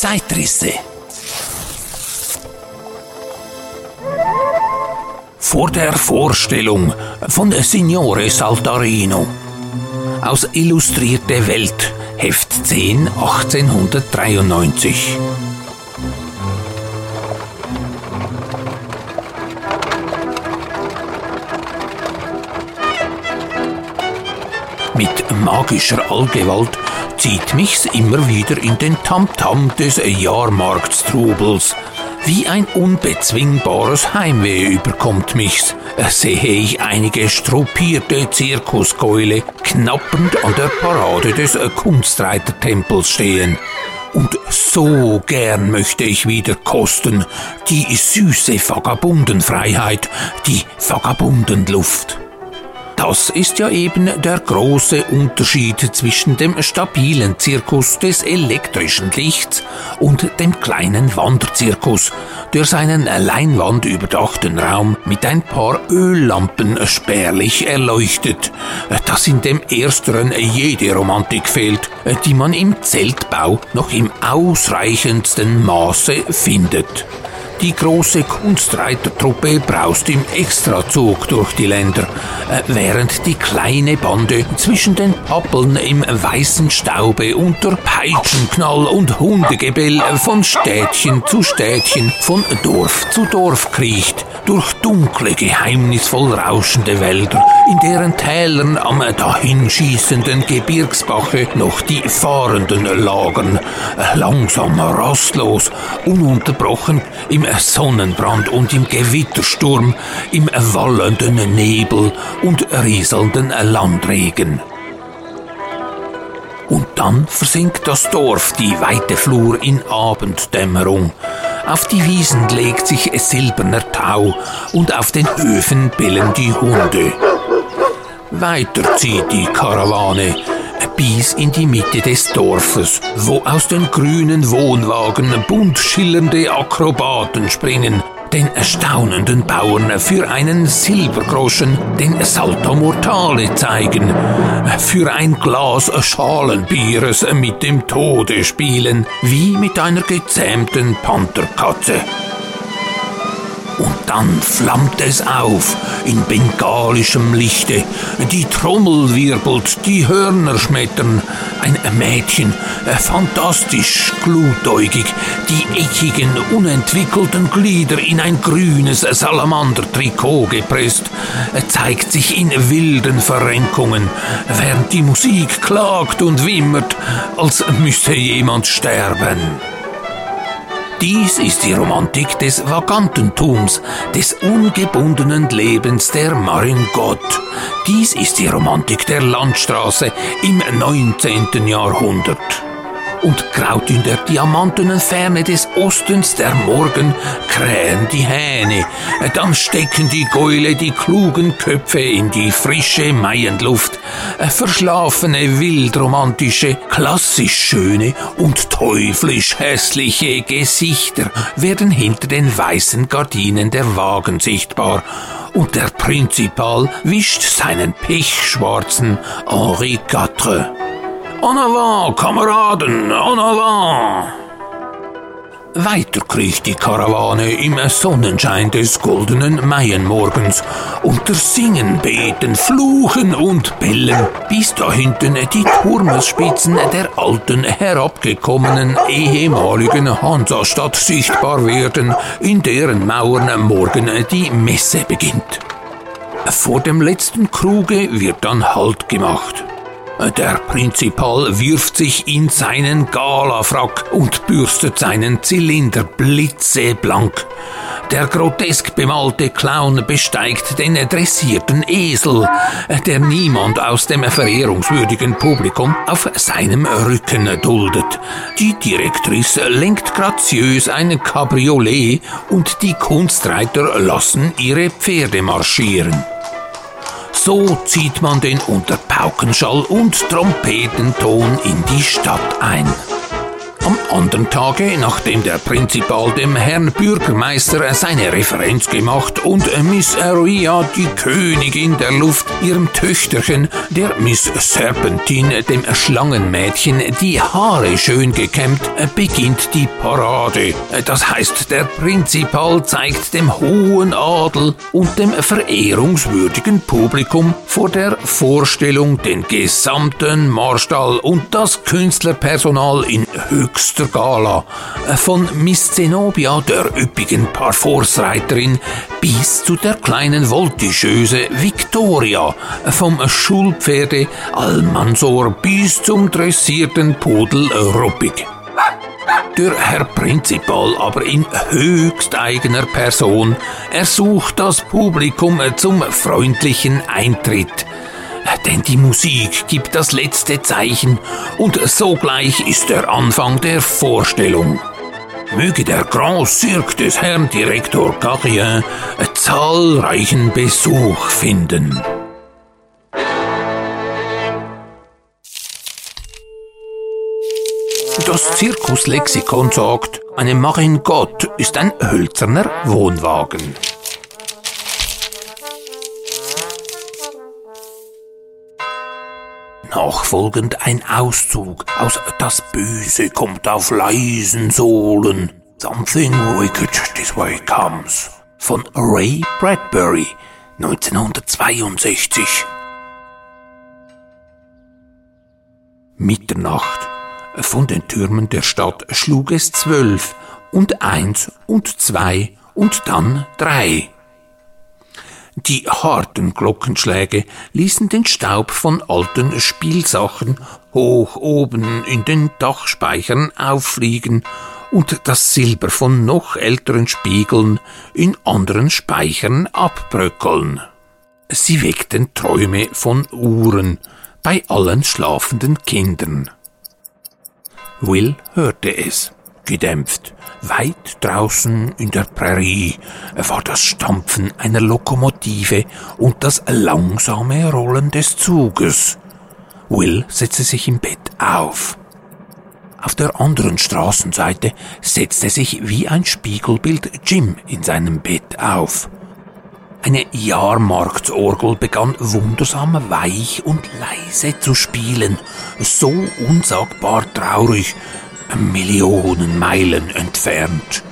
Zeitrisse. Vor der Vorstellung von Signore Saltarino aus Illustrierte Welt, Heft 10, 1893. Mit magischer Allgewalt zieht mich's immer wieder in den Tamtam des Jahrmarktstrubels. Wie ein unbezwingbares Heimweh überkommt mich's. Sehe ich einige struppierte Zirkuskeule knappend an der Parade des Kunstreitertempels stehen. Und so gern möchte ich wieder kosten die süße Vagabundenfreiheit, die Vagabundenluft. Das ist ja eben der große Unterschied zwischen dem stabilen Zirkus des elektrischen Lichts und dem kleinen Wanderzirkus, der seinen leinwandüberdachten Raum mit ein paar Öllampen spärlich erleuchtet, dass in dem ersteren jede Romantik fehlt, die man im Zeltbau noch im ausreichendsten Maße findet. Die große Kunstreitertruppe braust im Extrazug durch die Länder, äh, während die kleine Bande zwischen den Pappeln im weißen Staube unter Peitschenknall und Hundegebell von Städtchen zu Städtchen, von Dorf zu Dorf kriecht, durch dunkle, geheimnisvoll rauschende Wälder, in deren Tälern am dahinschießenden Gebirgsbache noch die Fahrenden lagern, langsam, rastlos, ununterbrochen im Sonnenbrand und im Gewittersturm, im wallenden Nebel und rieselnden Landregen. Und dann versinkt das Dorf die weite Flur in Abenddämmerung. Auf die Wiesen legt sich silberner Tau und auf den Höfen bellen die Hunde. Weiter zieht die Karawane bis in die Mitte des Dorfes, wo aus den grünen Wohnwagen bunt schillernde Akrobaten springen, den erstaunenden Bauern für einen Silbergroschen den Salto Mortale zeigen, für ein Glas Schalenbieres mit dem Tode spielen, wie mit einer gezähmten Pantherkatze. Dann flammt es auf in bengalischem Lichte. Die Trommel wirbelt, die Hörner schmettern. Ein Mädchen, äh, fantastisch glutäugig, die eckigen, unentwickelten Glieder in ein grünes Salamandertrikot gepresst, äh, zeigt sich in wilden Verrenkungen, während die Musik klagt und wimmert, als müsse jemand sterben. Dies ist die Romantik des Vagantentums, des ungebundenen Lebens der Maringott. Dies ist die Romantik der Landstraße im 19. Jahrhundert und graut in der diamantenen Ferne des Ostens der Morgen krähen die Hähne. Dann stecken die Gäule die klugen Köpfe in die frische Maienluft. Verschlafene, wildromantische, klassisch schöne und teuflisch hässliche Gesichter werden hinter den weißen Gardinen der Wagen sichtbar und der Prinzipal wischt seinen pechschwarzen Henri IV. En avant, Kameraden, en avant! Weiter kriecht die Karawane im Sonnenschein des goldenen Maienmorgens unter Singen, Beten, Fluchen und Bellen, bis da hinten die Turmesspitzen der alten, herabgekommenen, ehemaligen Hansastadt sichtbar werden, in deren Mauern morgen die Messe beginnt. Vor dem letzten Kruge wird dann Halt gemacht. Der Prinzipal wirft sich in seinen Galafrack und bürstet seinen Zylinder blitzeblank. Der grotesk bemalte Clown besteigt den dressierten Esel, der niemand aus dem verehrungswürdigen Publikum auf seinem Rücken duldet. Die Direktrice lenkt graziös ein Cabriolet und die Kunstreiter lassen ihre Pferde marschieren. So zieht man den unter Paukenschall und Trompetenton in die Stadt ein. Am anderen Tage, nachdem der Prinzipal dem Herrn Bürgermeister seine Referenz gemacht und Miss Aria, die Königin der Luft, ihrem Töchterchen, der Miss Serpentine, dem Schlangenmädchen, die Haare schön gekämmt, beginnt die Parade. Das heißt, der Prinzipal zeigt dem hohen Adel und dem verehrungswürdigen Publikum vor der Vorstellung den gesamten Marstall und das Künstlerpersonal in höchster Gala, äh, von Miss Zenobia, der üppigen Parforce-Reiterin, bis zu der kleinen Voltigöse Victoria, äh, vom Schulpferde Almansor bis zum dressierten Pudel Ruppig. Der Herr Prinzipal aber in höchst eigener Person ersucht das Publikum zum freundlichen Eintritt denn die Musik gibt das letzte Zeichen und sogleich ist der Anfang der Vorstellung. Möge der Grand Cirque des Herrn Direktor Carrien zahlreichen Besuch finden. Das Zirkuslexikon sagt, eine Maringott ist ein hölzerner Wohnwagen. Nachfolgend ein Auszug aus Das Böse kommt auf leisen Sohlen. Something wicked this way comes. Von Ray Bradbury, 1962. Mitternacht. Von den Türmen der Stadt schlug es zwölf und eins und zwei und dann drei. Die harten Glockenschläge ließen den Staub von alten Spielsachen hoch oben in den Dachspeichern auffliegen und das Silber von noch älteren Spiegeln in anderen Speichern abbröckeln. Sie weckten Träume von Uhren bei allen schlafenden Kindern. Will hörte es gedämpft. Weit draußen in der Prärie war das Stampfen einer Lokomotive und das langsame Rollen des Zuges. Will setzte sich im Bett auf. Auf der anderen Straßenseite setzte sich wie ein Spiegelbild Jim in seinem Bett auf. Eine Jahrmarktsorgel begann wundersam weich und leise zu spielen, so unsagbar traurig, Millionen Meilen entfernt.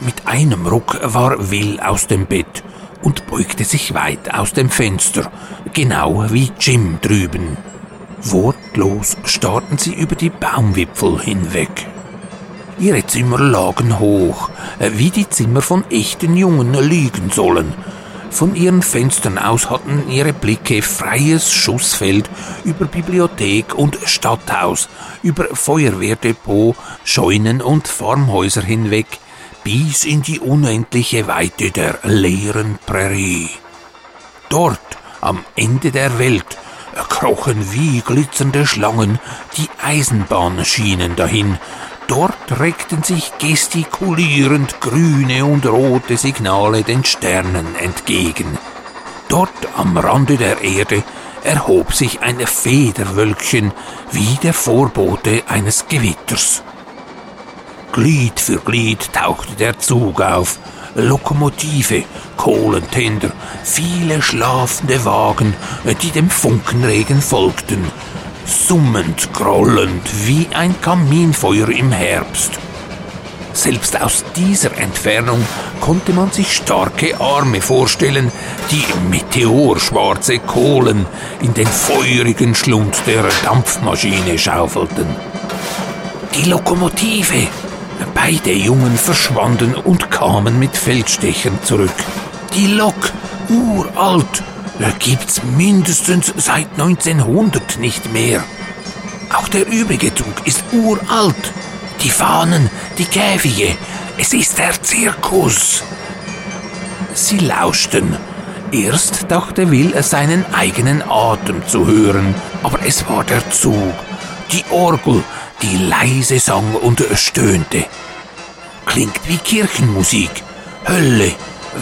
Mit einem Ruck war Will aus dem Bett und beugte sich weit aus dem Fenster, genau wie Jim drüben. Wortlos starrten sie über die Baumwipfel hinweg. Ihre Zimmer lagen hoch, wie die Zimmer von echten Jungen liegen sollen, von ihren Fenstern aus hatten ihre Blicke freies Schussfeld über Bibliothek und Stadthaus, über Feuerwehrdepot, Scheunen und Farmhäuser hinweg, bis in die unendliche Weite der leeren Prärie. Dort, am Ende der Welt, krochen wie glitzernde Schlangen die Eisenbahnschienen dahin, Dort reckten sich gestikulierend grüne und rote Signale den Sternen entgegen. Dort am Rande der Erde erhob sich ein Federwölkchen wie der Vorbote eines Gewitters. Glied für Glied tauchte der Zug auf, Lokomotive, Kohlentender, viele schlafende Wagen, die dem Funkenregen folgten, summend, grollend wie ein Kaminfeuer im Herbst. Selbst aus dieser Entfernung konnte man sich starke Arme vorstellen, die meteorschwarze Kohlen in den feurigen Schlund der Dampfmaschine schaufelten. Die Lokomotive! Beide Jungen verschwanden und kamen mit Feldstechern zurück. Die Lok, uralt, gibt's mindestens seit 1900 nicht mehr. Auch der übrige Zug ist uralt. Die Fahnen, die Käfige, es ist der Zirkus. Sie lauschten. Erst dachte Will, seinen eigenen Atem zu hören, aber es war der Zug, die Orgel, die leise sang und stöhnte. Klingt wie Kirchenmusik. Hölle,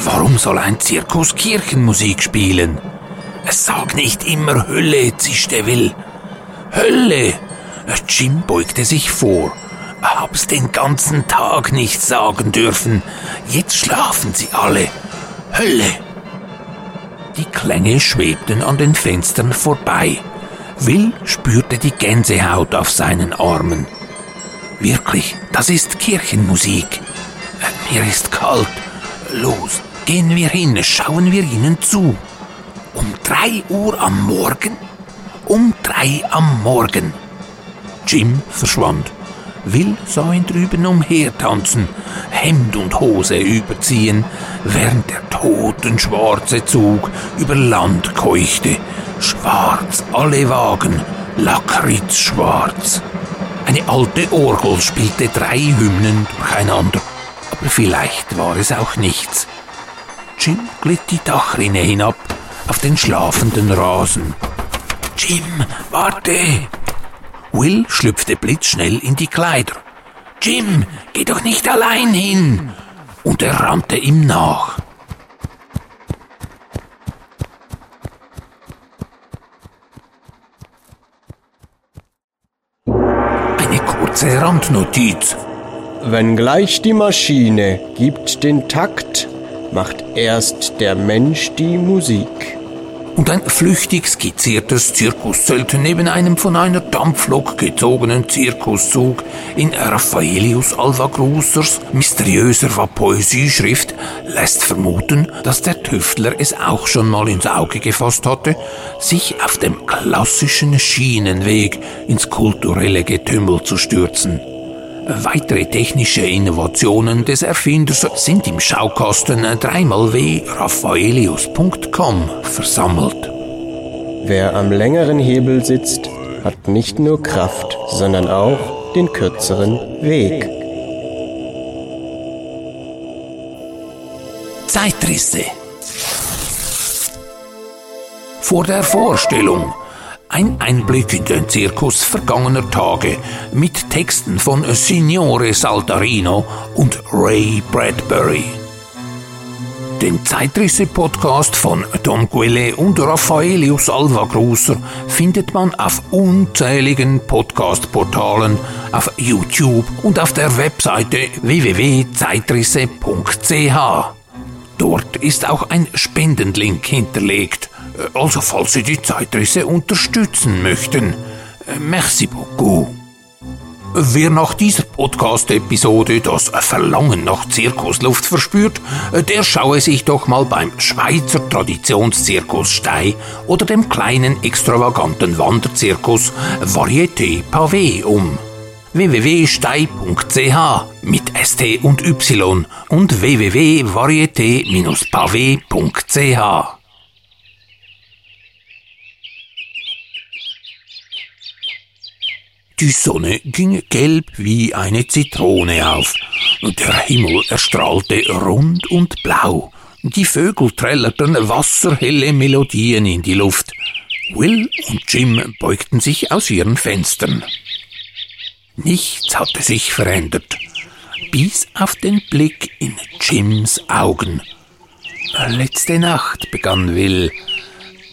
Warum soll ein Zirkus Kirchenmusik spielen? Es sag nicht immer Hölle, zischte Will. Hölle! Jim beugte sich vor. hab's den ganzen Tag nicht sagen dürfen. Jetzt schlafen sie alle. Hölle! Die Klänge schwebten an den Fenstern vorbei. Will spürte die Gänsehaut auf seinen Armen. Wirklich, das ist Kirchenmusik. Mir ist kalt. Los, gehen wir hin, schauen wir ihnen zu. Um drei Uhr am Morgen? Um drei am Morgen. Jim verschwand. Will sah ihn drüben umhertanzen, Hemd und Hose überziehen, während der totenschwarze Zug über Land keuchte. Schwarz alle Wagen, lakritzschwarz. Eine alte Orgel spielte drei Hymnen durcheinander, aber vielleicht war es auch nichts. Jim glitt die Dachrinne hinab auf den schlafenden Rasen. Jim, warte! Will schlüpfte blitzschnell in die Kleider. Jim, geh doch nicht allein hin! Und er rannte ihm nach. Eine kurze Randnotiz. Wenngleich die Maschine gibt den Takt, macht erst der Mensch die Musik und ein flüchtig skizziertes Zirkuszelt neben einem von einer Dampflok gezogenen Zirkuszug in Raffaelius Alvagrusers mysteriöser Poesieschrift lässt vermuten, dass der Tüftler es auch schon mal ins Auge gefasst hatte, sich auf dem klassischen Schienenweg ins kulturelle Getümmel zu stürzen. Weitere technische Innovationen des Erfinders sind im Schaukasten 3xw versammelt. Wer am längeren Hebel sitzt, hat nicht nur Kraft, sondern auch den kürzeren Weg. Zeitrisse. Vor der Vorstellung ein Einblick in den Zirkus vergangener Tage mit Texten von Signore Saltarino und Ray Bradbury. Den Zeitrisse-Podcast von Tom Quelle und Raffaelius Alvagruser findet man auf unzähligen Podcast-Portalen, auf YouTube und auf der Webseite www.zeitrisse.ch. Dort ist auch ein Spendenlink hinterlegt also falls Sie die Zeitrisse unterstützen möchten. Äh, merci beaucoup. Wer nach dieser Podcast-Episode das Verlangen nach Zirkusluft verspürt, äh, der schaue sich doch mal beim Schweizer Traditionszirkus Stei oder dem kleinen extravaganten Wanderzirkus Varieté Pavé um www.stei.ch mit ST und Y und www.varieté-pavé.ch Die Sonne ging gelb wie eine Zitrone auf, der Himmel erstrahlte rund und blau. Die Vögel trällerten wasserhelle Melodien in die Luft. Will und Jim beugten sich aus ihren Fenstern. Nichts hatte sich verändert, bis auf den Blick in Jims Augen. Letzte Nacht, begann Will.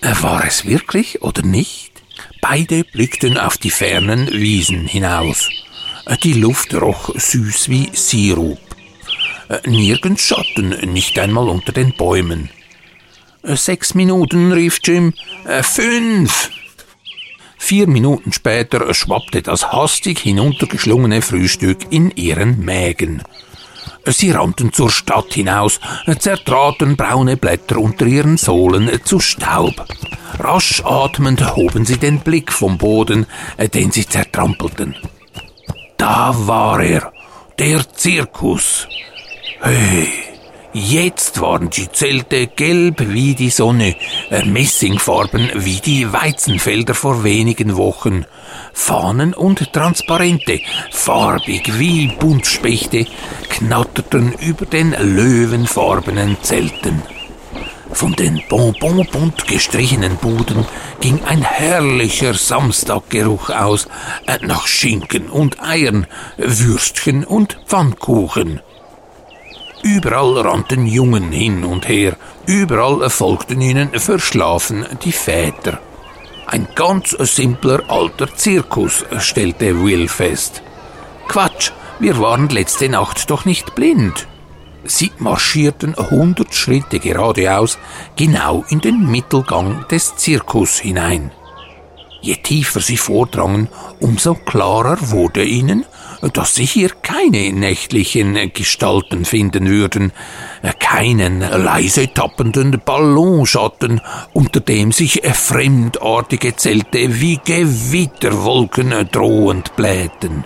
War es wirklich oder nicht? Beide blickten auf die fernen Wiesen hinaus. Die Luft roch süß wie Sirup. Nirgends Schatten, nicht einmal unter den Bäumen. Sechs Minuten, rief Jim. Fünf! Vier Minuten später schwappte das hastig hinuntergeschlungene Frühstück in ihren Mägen. Sie rannten zur Stadt hinaus, zertraten braune Blätter unter ihren Sohlen zu Staub. Rasch atmend hoben sie den Blick vom Boden, äh, den sie zertrampelten. Da war er, der Zirkus. Hey, jetzt waren die Zelte gelb wie die Sonne, äh, Messingfarben wie die Weizenfelder vor wenigen Wochen, Fahnen und Transparente, farbig wie Buntspechte, knatterten über den löwenfarbenen Zelten. Von den bonbonbunt gestrichenen Buden ging ein herrlicher Samstaggeruch aus, äh, nach Schinken und Eiern, Würstchen und Pfannkuchen. Überall rannten Jungen hin und her, überall folgten ihnen verschlafen die Väter. Ein ganz simpler alter Zirkus, stellte Will fest. Quatsch, wir waren letzte Nacht doch nicht blind. Sie marschierten hundert Schritte geradeaus, genau in den Mittelgang des Zirkus hinein. Je tiefer sie vordrangen, umso klarer wurde ihnen, dass sie hier keine nächtlichen Gestalten finden würden, keinen leise tappenden Ballonschatten, unter dem sich fremdartige Zelte wie Gewitterwolken drohend blähten.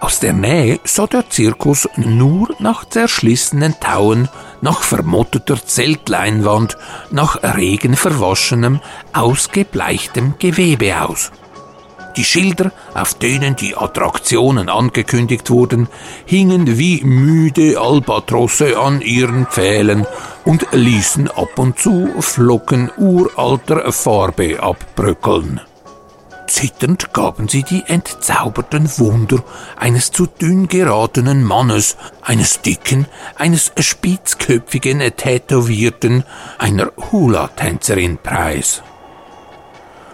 Aus der Nähe sah der Zirkus nur nach zerschlissenen Tauen, nach vermotteter Zeltleinwand, nach regenverwaschenem, ausgebleichtem Gewebe aus. Die Schilder, auf denen die Attraktionen angekündigt wurden, hingen wie müde Albatrosse an ihren Pfählen und ließen ab und zu Flocken uralter Farbe abbröckeln. Zitternd gaben sie die entzauberten Wunder eines zu dünn geratenen Mannes, eines dicken, eines spitzköpfigen Tätowierten, einer Hula-Tänzerin preis.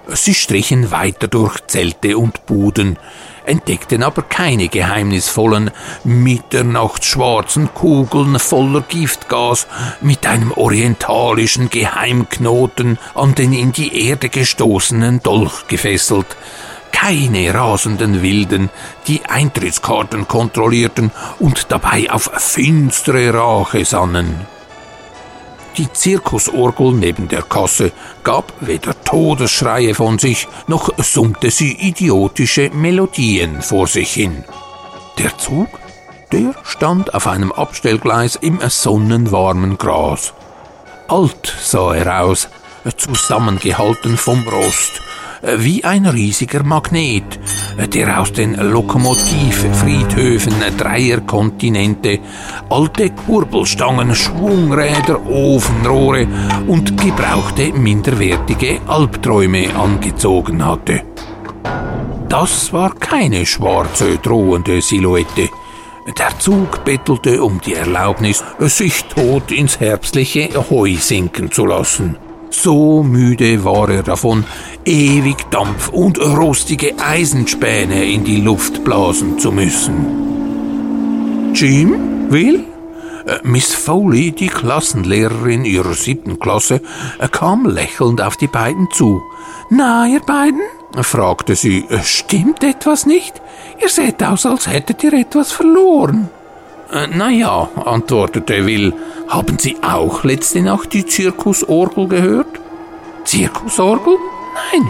Sie strichen weiter durch Zelte und Buden, entdeckten aber keine geheimnisvollen, mitternachtsschwarzen Kugeln voller Giftgas mit einem orientalischen Geheimknoten an den in die Erde gestoßenen Dolch gefesselt, keine rasenden Wilden, die Eintrittskarten kontrollierten und dabei auf finstere Rache sannen. Die Zirkusorgel neben der Kasse gab weder Todesschreie von sich, noch summte sie idiotische Melodien vor sich hin. Der Zug, der stand auf einem Abstellgleis im sonnenwarmen Gras. Alt sah er aus, zusammengehalten vom Rost, wie ein riesiger Magnet, der aus den Lokomotivfriedhöfen dreier Kontinente alte Kurbelstangen, Schwungräder, Ofenrohre und gebrauchte minderwertige Albträume angezogen hatte. Das war keine schwarze, drohende Silhouette. Der Zug bettelte um die Erlaubnis, sich tot ins herbstliche Heu sinken zu lassen. So müde war er davon, ewig Dampf und rostige Eisenspäne in die Luft blasen zu müssen. Jim, Will? Äh, Miss Foley, die Klassenlehrerin ihrer siebten Klasse, äh, kam lächelnd auf die beiden zu. Na, ihr beiden? fragte sie. Äh, stimmt etwas nicht? Ihr seht aus, als hättet ihr etwas verloren. Äh, na ja, antwortete Will. Haben Sie auch letzte Nacht die Zirkusorgel gehört? Zirkusorgel? Nein.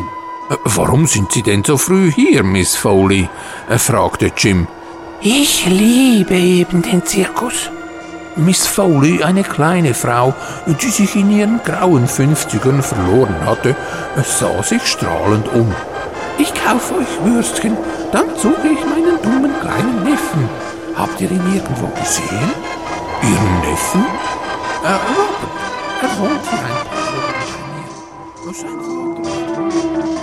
Äh, warum sind Sie denn so früh hier, Miss Foley? Äh, fragte Jim. Ich liebe eben den Zirkus. Miss Foley, eine kleine Frau, die sich in ihren grauen Fünfzigern verloren hatte, sah sich strahlend um. Ich kaufe euch Würstchen, dann suche ich meinen dummen kleinen Neffen. Habt ihr ihn irgendwo gesehen? Ihren Neffen? Äh, Robert. Er wohnt hier ein paar Wochen bei mir. Sein Vater.